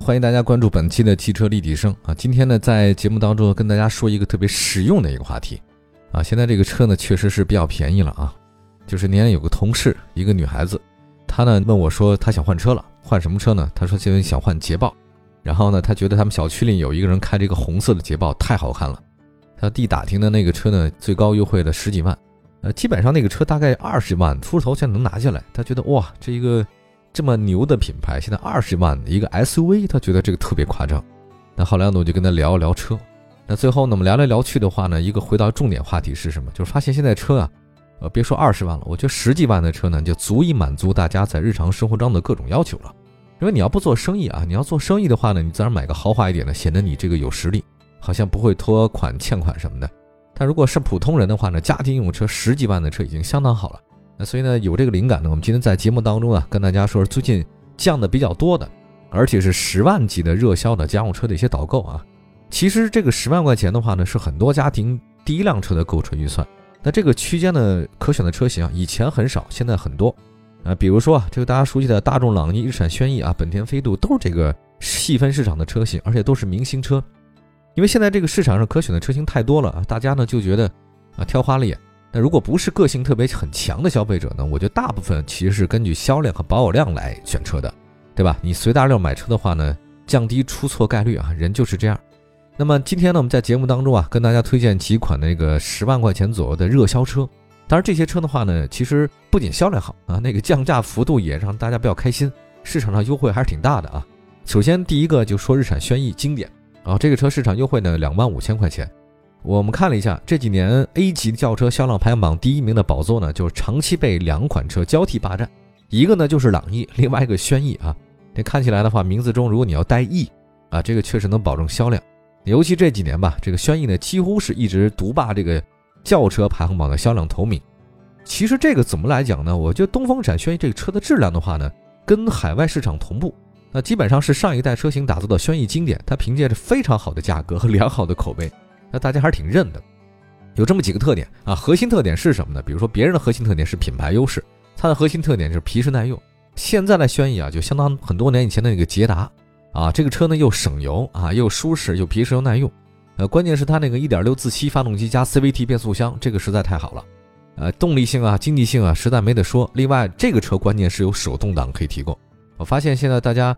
欢迎大家关注本期的汽车立体声啊！今天呢，在节目当中跟大家说一个特别实用的一个话题啊。现在这个车呢，确实是比较便宜了啊。就是年前有个同事，一个女孩子，她呢问我说，她想换车了，换什么车呢？她说现在想换捷豹，然后呢，她觉得他们小区里有一个人开这个红色的捷豹，太好看了。她弟打听的那个车呢，最高优惠的十几万，呃，基本上那个车大概二十万出头才能拿下来。她觉得哇，这一个这么牛的品牌，现在二十万一个 SUV，他觉得这个特别夸张。那后来呢，我就跟他聊一聊车。那最后呢，我们聊来聊去的话呢，一个回到重点话题是什么？就是发现现在车啊。呃，别说二十万了，我觉得十几万的车呢，就足以满足大家在日常生活中的各种要求了。因为你要不做生意啊，你要做生意的话呢，你自然买个豪华一点的，显得你这个有实力，好像不会拖款欠款什么的。但如果是普通人的话呢，家庭用车十几万的车已经相当好了。那所以呢，有这个灵感呢，我们今天在节目当中啊，跟大家说说最近降的比较多的，而且是十万级的热销的家用车的一些导购啊。其实这个十万块钱的话呢，是很多家庭第一辆车的购车预算。那这个区间的可选的车型啊，以前很少，现在很多，啊，比如说啊，这个大家熟悉的大众朗逸、日产轩逸啊，本田飞度都是这个细分市场的车型，而且都是明星车。因为现在这个市场上可选的车型太多了啊，大家呢就觉得啊挑花了眼。如果不是个性特别很强的消费者呢，我觉得大部分其实是根据销量和保有量来选车的，对吧？你随大流买车的话呢，降低出错概率啊，人就是这样。那么今天呢，我们在节目当中啊，跟大家推荐几款那个十万块钱左右的热销车。当然，这些车的话呢，其实不仅销量好啊，那个降价幅度也让大家比较开心，市场上优惠还是挺大的啊。首先第一个就说日产轩逸经典啊，这个车市场优惠呢两万五千块钱。我们看了一下这几年 A 级轿车销量排行榜第一名的宝座呢，就是长期被两款车交替霸占，一个呢就是朗逸，另外一个轩逸啊。这看起来的话，名字中如果你要带逸啊，这个确实能保证销量。尤其这几年吧，这个轩逸呢几乎是一直独霸这个轿车排行榜的销量头名。其实这个怎么来讲呢？我觉得东风闪轩逸这个车的质量的话呢，跟海外市场同步，那基本上是上一代车型打造的轩逸经典。它凭借着非常好的价格和良好的口碑，那大家还是挺认的。有这么几个特点啊，核心特点是什么呢？比如说别人的核心特点是品牌优势，它的核心特点是皮实耐用。现在的轩逸啊，就相当很多年以前的那个捷达。啊，这个车呢又省油啊，又舒适又皮实又耐用，呃，关键是它那个1.6自吸发动机加 CVT 变速箱，这个实在太好了，呃，动力性啊、经济性啊，实在没得说。另外，这个车关键是有手动挡可以提供。我发现现在大家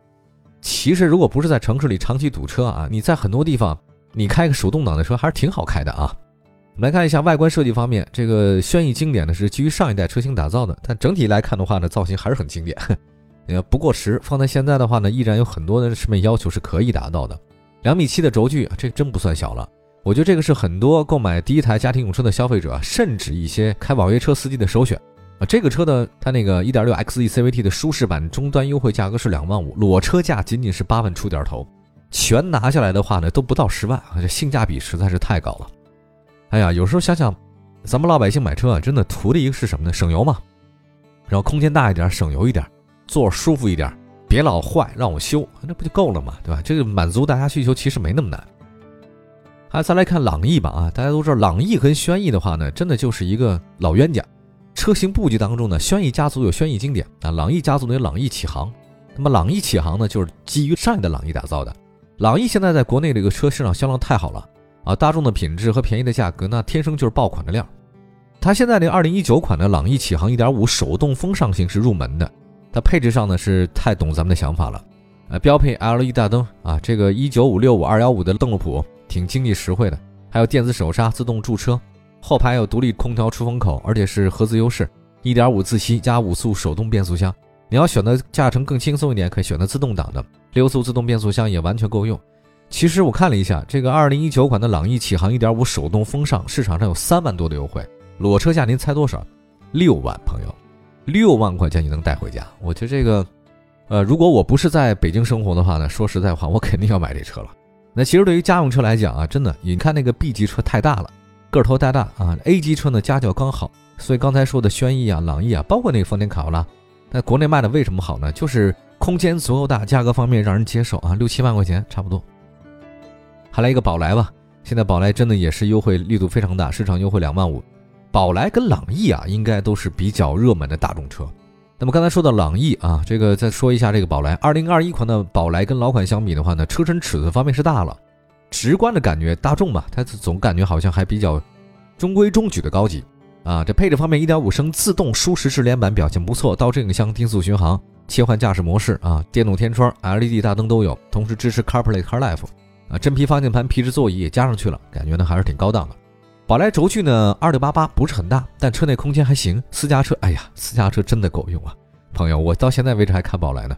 其实如果不是在城市里长期堵车啊，你在很多地方你开个手动挡的车还是挺好开的啊。我们来看一下外观设计方面，这个轩逸经典呢是基于上一代车型打造的，但整体来看的话呢，造型还是很经典。呃，不过时，放在现在的话呢，依然有很多的审美要求是可以达到的。两米七的轴距，这真不算小了。我觉得这个是很多购买第一台家庭用车的消费者，甚至一些开网约车司机的首选啊。这个车的它那个 1.6XE CVT 的舒适版终端优惠价格是两万五，裸车价仅仅是八万出点头，全拿下来的话呢，都不到十万啊，这性价比实在是太高了。哎呀，有时候想想，咱们老百姓买车啊，真的图的一个是什么呢？省油嘛，然后空间大一点，省油一点。坐舒服一点，别老坏，让我修，那不就够了嘛，对吧？这个满足大家需求其实没那么难。还再来看朗逸吧，啊，大家都知道朗逸跟轩逸的话呢，真的就是一个老冤家。车型布局当中呢，轩逸家族有轩逸经典啊，朗逸家族呢有朗逸启航。那么朗逸启航呢，就是基于上一代朗逸打造的。朗逸现在在国内这个车市场销量太好了啊，大众的品质和便宜的价格，那天生就是爆款的料。它现在这二零一九款的朗逸启航一点五手动风尚型是入门的。它配置上呢是太懂咱们的想法了，呃，标配 LED 大灯啊，这个一九五六五二幺五的邓禄普挺经济实惠的，还有电子手刹、自动驻车，后排有独立空调出风口，而且是合资优势，一点五自吸加五速手动变速箱。你要选择驾乘更轻松一点，可以选择自动挡的，六速自动变速箱也完全够用。其实我看了一下，这个二零一九款的朗逸启航一点五手动风尚，市场上有三万多的优惠，裸车价您猜多少？六万，朋友。六万块钱你能带回家？我觉得这个，呃，如果我不是在北京生活的话呢，说实在话，我肯定要买这车了。那其实对于家用车来讲啊，真的，你看那个 B 级车太大了，个头太大啊，A 级车呢家教刚好，所以刚才说的轩逸啊、朗逸啊，包括那个丰田卡罗拉，在国内卖的为什么好呢？就是空间足够大，价格方面让人接受啊，六七万块钱差不多。还来一个宝来吧，现在宝来真的也是优惠力度非常大，市场优惠两万五。宝来跟朗逸啊，应该都是比较热门的大众车。那么刚才说到朗逸啊，这个再说一下这个宝来，二零二一款的宝来跟老款相比的话呢，车身尺寸方面是大了，直观的感觉大众嘛，它总感觉好像还比较中规中矩的高级啊。这配置方面，一点五升自动舒适智联版表现不错，倒车影像、定速巡航、切换驾驶模式啊，电动天窗、LED 大灯都有，同时支持 CarPlay、CarLife。啊，真皮方向盘、皮质座椅也加上去了，感觉呢还是挺高档的。宝来轴距呢二六八八，不是很大，但车内空间还行。私家车，哎呀，私家车真的够用啊！朋友，我到现在为止还看宝来呢。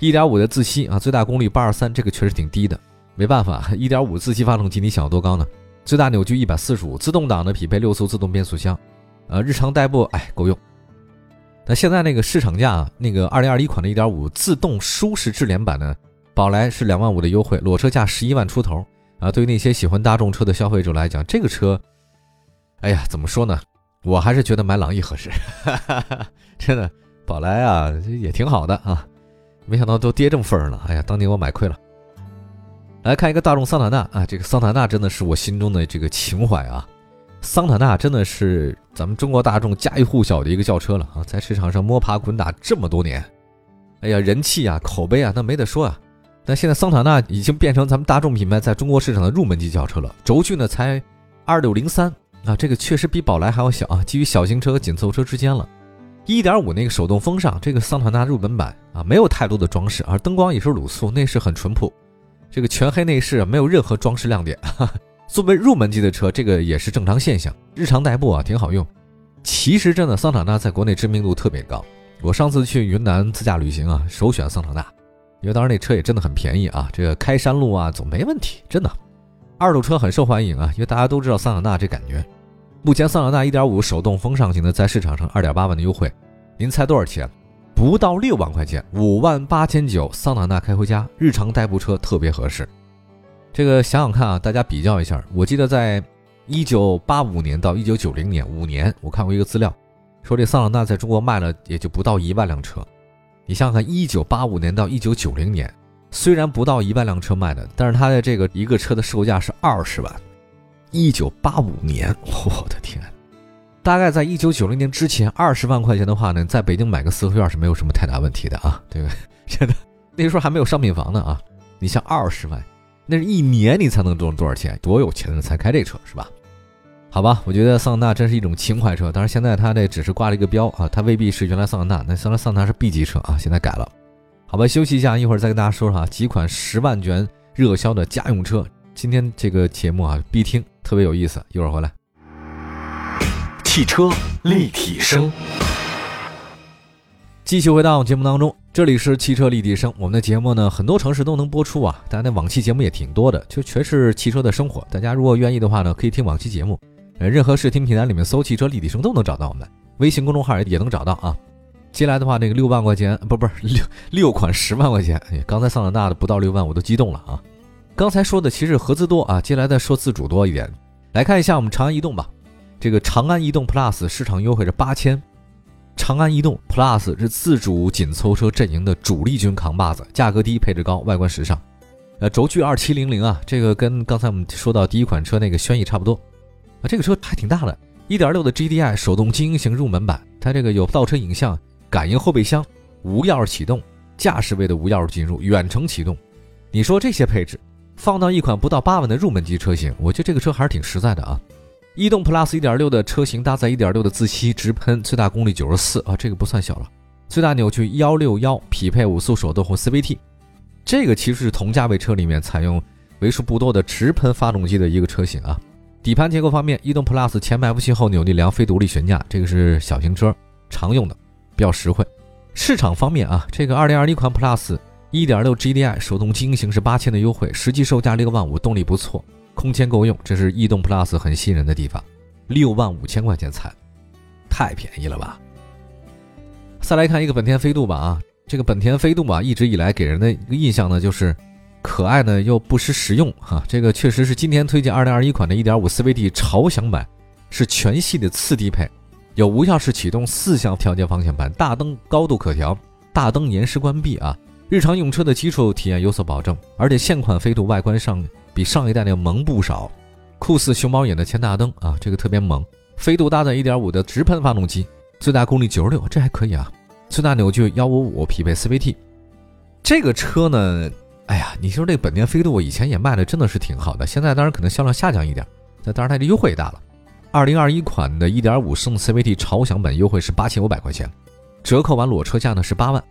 一点五的自吸啊，最大功率八二三，这个确实挺低的。没办法，一点五自吸发动机，你想要多高呢？最大扭矩一百四十五，自动挡呢匹配六速自动变速箱，呃，日常代步哎够用。那现在那个市场价，那个二零二一款的一点五自动舒适智联版呢？宝来是两万五的优惠，裸车价十一万出头啊！对于那些喜欢大众车的消费者来讲，这个车，哎呀，怎么说呢？我还是觉得买朗逸合适。哈哈哈真的，宝来啊，也挺好的啊。没想到都跌这么份儿了，哎呀，当年我买亏了。来看一个大众桑塔纳啊，这个桑塔纳真的是我心中的这个情怀啊。桑塔纳真的是咱们中国大众家喻户晓的一个轿车了啊，在市场上摸爬滚打这么多年，哎呀，人气啊，口碑啊，那没得说啊。那现在桑塔纳已经变成咱们大众品牌在中国市场的入门级轿车了，轴距呢才二六零三啊，这个确实比宝来还要小啊，基于小型车和紧凑车之间了。一点五那个手动风尚，这个桑塔纳入门版啊，没有太多的装饰，而灯光也是卤素，内饰很淳朴，这个全黑内饰没有任何装饰亮点。哈 哈作为入门级的车，这个也是正常现象，日常代步啊挺好用。其实真的桑塔纳在国内知名度特别高，我上次去云南自驾旅行啊，首选桑塔纳。因为当时那车也真的很便宜啊，这个开山路啊总没问题，真的。二手车很受欢迎啊，因为大家都知道桑塔纳这感觉。目前桑塔纳1.5手动风尚型的在市场上2.8万的优惠，您猜多少钱？不到六万块钱，五万八千九。桑塔纳开回家，日常代步车特别合适。这个想想看啊，大家比较一下。我记得在1985年到1990年五年，我看过一个资料，说这桑塔纳在中国卖了也就不到一万辆车。你想想看，一九八五年到一九九零年，虽然不到一万辆车卖的，但是它的这个一个车的售价是二十万。一九八五年，我的天！大概在一九九零年之前，二十万块钱的话呢，在北京买个四合院是没有什么太大问题的啊，对不对？真的，那时候还没有商品房呢啊。你像二十万，那是一年你才能挣多少钱？多有钱的人才开这车是吧？好吧，我觉得桑塔纳真是一种情怀车，但是现在它这只是挂了一个标啊，它未必是原来桑塔纳。那原来桑塔纳是 B 级车啊，现在改了。好吧，休息一下，一会儿再跟大家说说啊，几款十万元热销的家用车。今天这个节目啊，必听，特别有意思。一会儿回来。汽车立体声，继续回到节目当中，这里是汽车立体声。我们的节目呢，很多城市都能播出啊，大家那往期节目也挺多的，就全是汽车的生活。大家如果愿意的话呢，可以听往期节目。呃，任何视听平台里面搜“汽车立体声”都能找到我们，微信公众号也也能找到啊。接下来的话，那个六万块钱，不不是六六款十万块钱，哎，刚才桑塔纳的不到六万，我都激动了啊。刚才说的其实合资多啊，接下来再说自主多一点。来看一下我们长安逸动吧，这个长安逸动 Plus 市场优惠是八千，长安逸动 Plus 是自主紧凑车阵营的主力军扛把子，价格低，配置高，外观时尚。呃，轴距二七零零啊，这个跟刚才我们说到第一款车那个轩逸差不多。啊，这个车还挺大的，1.6的 GDI 手动精英型入门版，它这个有倒车影像、感应后备箱、无钥匙启动、驾驶位的无钥匙进入、远程启动。你说这些配置放到一款不到八万的入门级车型，我觉得这个车还是挺实在的啊。逸动 Plus 1.6的车型搭载1.6的自吸直喷，最大功率94啊，这个不算小了。最大扭矩161，匹配五速手动或 CVT。这个其实是同价位车里面采用为数不多的直喷发动机的一个车型啊。底盘结构方面，逸动 Plus 前麦弗逊后扭力梁非独立悬架，这个是小型车常用的，比较实惠。市场方面啊，这个2021款 Plus 1.6 GDI 手动精英型是八千的优惠，实际售价六万五，动力不错，空间够用，这是逸动 Plus 很吸引人的地方。六万五千块钱才，太便宜了吧？再来看一个本田飞度吧啊，这个本田飞度吧，一直以来给人的一个印象呢，就是可爱呢又不失实用哈。这个确实是今天推荐2021款的1.5 CVT 潮享版，是全系的次低配，有无钥匙启动、四项调节方向盘、大灯高度可调、大灯延时关闭啊。日常用车的基础体验有所保证，而且现款飞度外观上比上一代那个萌不少，酷似熊猫眼的前大灯啊，这个特别萌。飞度搭载1.5的直喷发动机，最大功率96，这还可以啊。最大扭矩155，匹配 CVT。这个车呢，哎呀，你说这本田飞度以前也卖的真的是挺好的，现在当然可能销量下降一点，那当然它的优惠也大了。2021款的1.5升 CVT 潮享版优惠是8500块钱，折扣完裸车价呢是8万。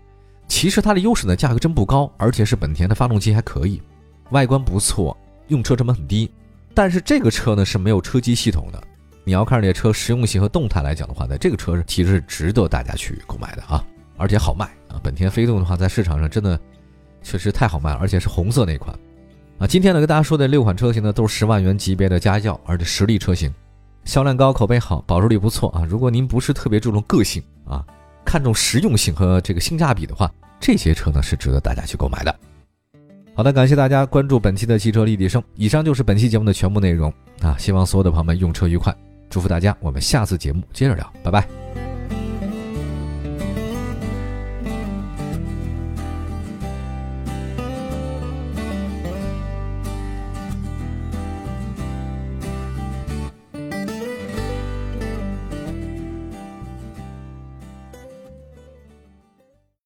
其实它的优势呢，价格真不高，而且是本田的发动机还可以，外观不错，用车成本很低。但是这个车呢是没有车机系统的。你要看这车实用性和动态来讲的话呢，这个车其实是值得大家去购买的啊，而且好卖啊。本田飞度的话，在市场上真的确实太好卖了，而且是红色那款啊。今天呢，跟大家说的六款车型呢，都是十万元级别的家轿，而且实力车型，销量高，口碑好，保值率不错啊。如果您不是特别注重个性啊。看重实用性和这个性价比的话，这些车呢是值得大家去购买的。好的，感谢大家关注本期的汽车立体声。以上就是本期节目的全部内容啊！希望所有的朋友们用车愉快，祝福大家。我们下次节目接着聊，拜拜。